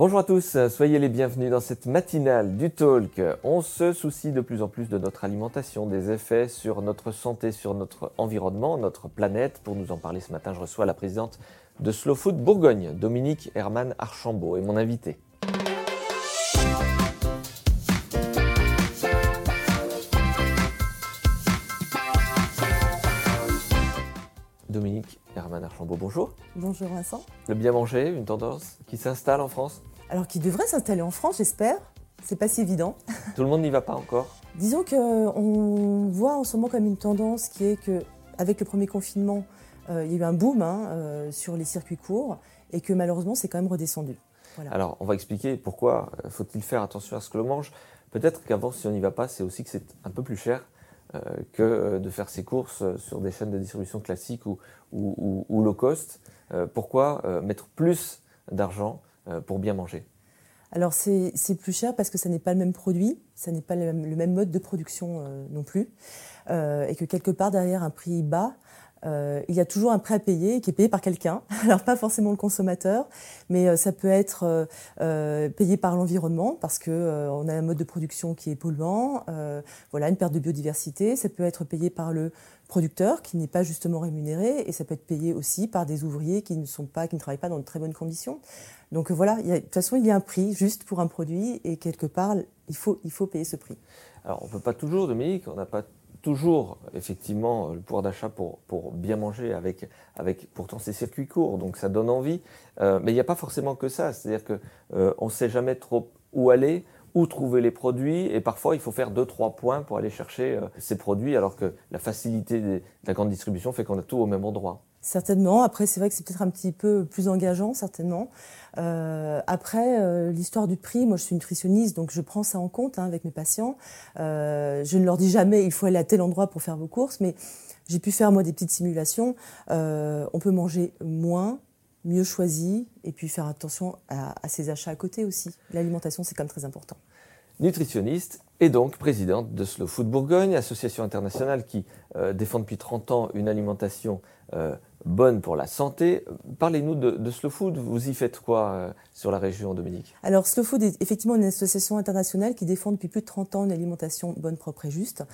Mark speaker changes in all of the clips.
Speaker 1: Bonjour à tous, soyez les bienvenus dans cette matinale du Talk. On se soucie de plus en plus de notre alimentation, des effets sur notre santé, sur notre environnement, notre planète. Pour nous en parler ce matin, je reçois la présidente de Slow Food Bourgogne, Dominique Herman Archambault, et mon invité. Dominique Herman Archambault, bonjour.
Speaker 2: Bonjour Vincent.
Speaker 1: Le bien manger, une tendance qui s'installe en France?
Speaker 2: Alors qui devrait s'installer en France, j'espère. C'est pas si évident.
Speaker 1: Tout le monde n'y va pas encore
Speaker 2: Disons qu'on voit en ce moment comme une tendance qui est que avec le premier confinement, euh, il y a eu un boom hein, euh, sur les circuits courts et que malheureusement c'est quand même redescendu.
Speaker 1: Alors on va expliquer pourquoi euh, faut-il faire attention à ce que l'on mange. Peut-être qu'avant si on n'y va pas, c'est aussi que c'est un peu plus cher euh, que euh, de faire ses courses sur des chaînes de distribution classiques ou, low cost. Euh, pourquoi mettre plus d'argent pour bien manger.
Speaker 2: Alors c'est plus cher parce que ça n'est pas le même produit, ça n'est pas le même, mode de production non plus, et que quelque part derrière un prix bas, euh, il y a toujours un prêt à payer qui est payé par quelqu'un. Alors pas forcément le consommateur, mais euh, ça peut être euh, payé par l'environnement parce que on a un mode de production qui est polluant, voilà une perte de biodiversité. Ça peut être payé par le producteur qui n'est pas justement rémunéré et ça peut être payé aussi par des ouvriers qui ne sont pas, qui ne travaillent pas dans de très bonnes conditions. Donc voilà, de toute façon il y a un prix juste pour un produit et quelque part il faut il faut payer ce prix.
Speaker 1: Alors on peut pas toujours, Dominique, on n'a pas toujours effectivement le pouvoir d'achat pour, pour bien manger avec, avec pourtant ces circuits courts, donc ça donne envie. Euh, mais il n'y a pas forcément que ça, c'est-à-dire qu'on euh, ne sait jamais trop où aller, où trouver les produits, et parfois il faut faire deux trois points pour aller chercher euh, ces produits, alors que la facilité de la grande distribution fait qu'on a tout au même endroit.
Speaker 2: Certainement. Après, c'est vrai que c'est peut-être un petit peu plus engageant, certainement. Euh, après, euh, l'histoire du prix, moi je suis nutritionniste, donc je prends ça en compte hein, avec mes patients. Euh, je ne leur dis jamais il faut aller à tel endroit pour faire vos courses, mais j'ai pu faire moi des petites simulations. on peut manger moins, mieux choisi, et puis faire attention à, ses achats à côté aussi. L'alimentation, c'est quand même très important
Speaker 1: nutritionniste et donc présidente de Slow Food Bourgogne, association internationale qui défend depuis 30 ans une alimentation bonne pour la santé. Parlez-nous de, Slow Food. Vous y faites quoi euh, sur la région, Dominique?
Speaker 2: Alors, Slow Food est effectivement une association internationale qui défend depuis plus de 30 ans une alimentation bonne, propre et juste.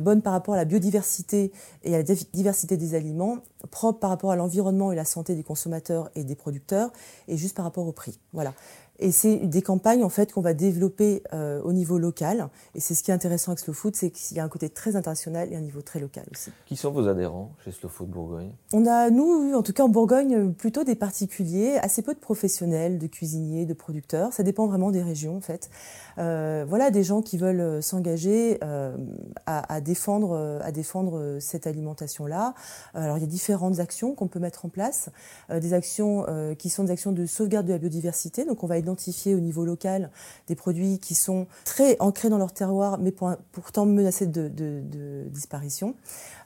Speaker 2: bonne par rapport à la biodiversité et à la diversité des aliments, propre par rapport à l'environnement et la santé des consommateurs et des producteurs, et juste par rapport au prix. Voilà. Et c'est des campagnes en fait qu'on va développer euh, au niveau local. Et c'est ce qui est intéressant avec Slow Food, c'est qu'il y a un côté très international et un niveau très local aussi.
Speaker 1: Qui sont vos adhérents chez Slow Food Bourgogne?
Speaker 2: On a, nous, en tout cas en Bourgogne, plutôt des particuliers, assez peu de professionnels, de cuisiniers, de producteurs. Ça dépend vraiment des régions en fait. Euh, voilà, des gens qui veulent euh, s'engager euh, à, défendre, à défendre cette alimentation-là. Alors il y a différentes actions qu'on peut mettre en place, des actions qui sont des actions de sauvegarde de la biodiversité. Donc on va identifier au niveau local des produits qui sont très ancrés dans leur terroir, mais pourtant menacés de, de, de disparition.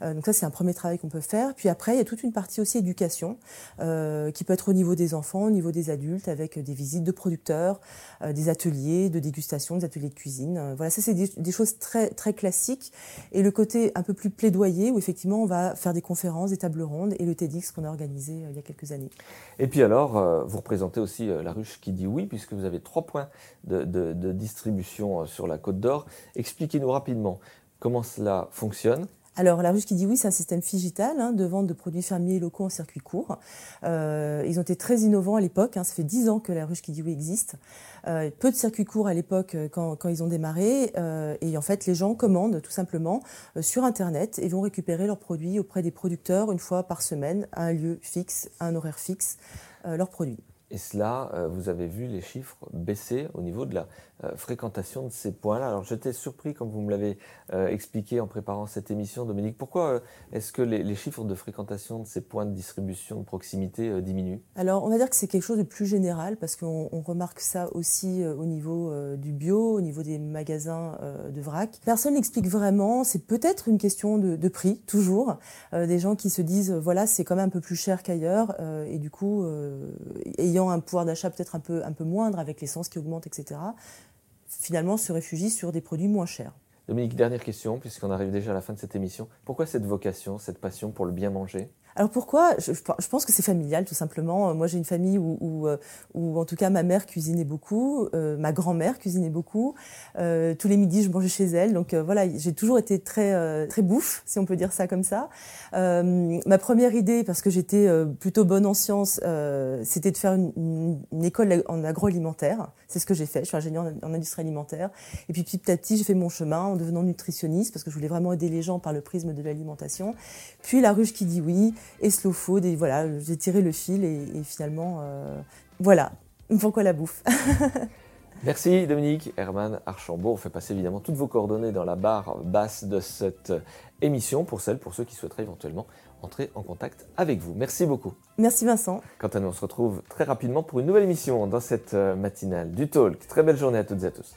Speaker 2: donc ça c'est un premier travail qu'on peut faire. Puis après il y a toute une partie aussi éducation qui peut être au niveau des enfants, au niveau des adultes, avec des visites de producteurs, des ateliers de dégustation des ateliers de cuisine. Euh, voilà, ça c'est des, choses très, très classiques. Et le côté un peu plus plaidoyer, où effectivement on va faire des conférences, des tables rondes et le TEDx qu'on a organisé euh, il y a quelques années.
Speaker 1: Et puis alors, euh, vous représentez aussi la ruche qui dit oui, puisque vous avez trois points de distribution sur la Côte d'Or. Expliquez-nous rapidement comment cela fonctionne.
Speaker 2: Alors, la ruche qui dit oui, c'est un système figital hein, de vente de produits fermiers locaux en circuit court. Euh, ils ont été très innovants à l'époque. Hein, ça fait dix ans que la ruche qui dit oui existe. Euh, peu de circuits courts à l'époque euh, quand, quand, ils ont démarré. et en fait, les gens commandent tout simplement sur Internet et vont récupérer leurs produits auprès des producteurs une fois par semaine, à un lieu fixe, à un horaire fixe, leurs produits.
Speaker 1: Et cela, euh, vous avez vu les chiffres baisser au niveau de la euh, fréquentation de ces points-là. Alors j'étais surpris quand vous me l'avez euh, expliqué en préparant cette émission, Dominique. Pourquoi est-ce que les, chiffres de fréquentation de ces points de distribution de proximité diminuent?
Speaker 2: Alors on va dire que c'est quelque chose de plus général parce qu'on remarque ça aussi au niveau du bio, au niveau des magasins de vrac. Personne n'explique vraiment. C'est peut-être une question de, de prix, toujours. des gens qui se disent voilà c'est quand même un peu plus cher qu'ailleurs et du coup ayant un pouvoir d'achat peut-être un peu, un peu moindre avec l'essence qui augmente, etc., finalement se réfugient sur des produits moins chers.
Speaker 1: Dominique, dernière question, puisqu'on arrive déjà à la fin de cette émission. Pourquoi cette vocation, cette passion pour le bien manger?
Speaker 2: Alors pourquoi je, pense que c'est familial tout simplement. Moi j'ai une famille où, euh, où, en tout cas ma mère cuisinait beaucoup, euh, ma grand-mère cuisinait beaucoup. Euh, tous les midis je mangeais chez elle, donc voilà j'ai toujours été très très bouffe si on peut dire ça comme ça. ma première idée parce que j'étais plutôt bonne en sciences, c'était de faire une, école en agroalimentaire. C'est ce que j'ai fait. Je suis ingénieure en, industrie alimentaire. Et puis petit à petit j'ai fait mon chemin en devenant nutritionniste parce que je voulais vraiment aider les gens par le prisme de l'alimentation. Puis la ruche qui dit oui et slow food. Et voilà, j'ai tiré le fil et, finalement, euh, voilà, pourquoi la bouffe?
Speaker 1: Merci Dominique, Herman Archambault. On fait passer évidemment toutes vos coordonnées dans la barre basse de cette émission pour celles, pour ceux qui souhaiteraient éventuellement entrer en contact avec vous. Merci beaucoup.
Speaker 2: Merci Vincent.
Speaker 1: Quant à nous, on se retrouve très rapidement pour une nouvelle émission dans cette euh, matinale du Talk. Très belle journée à toutes et à tous.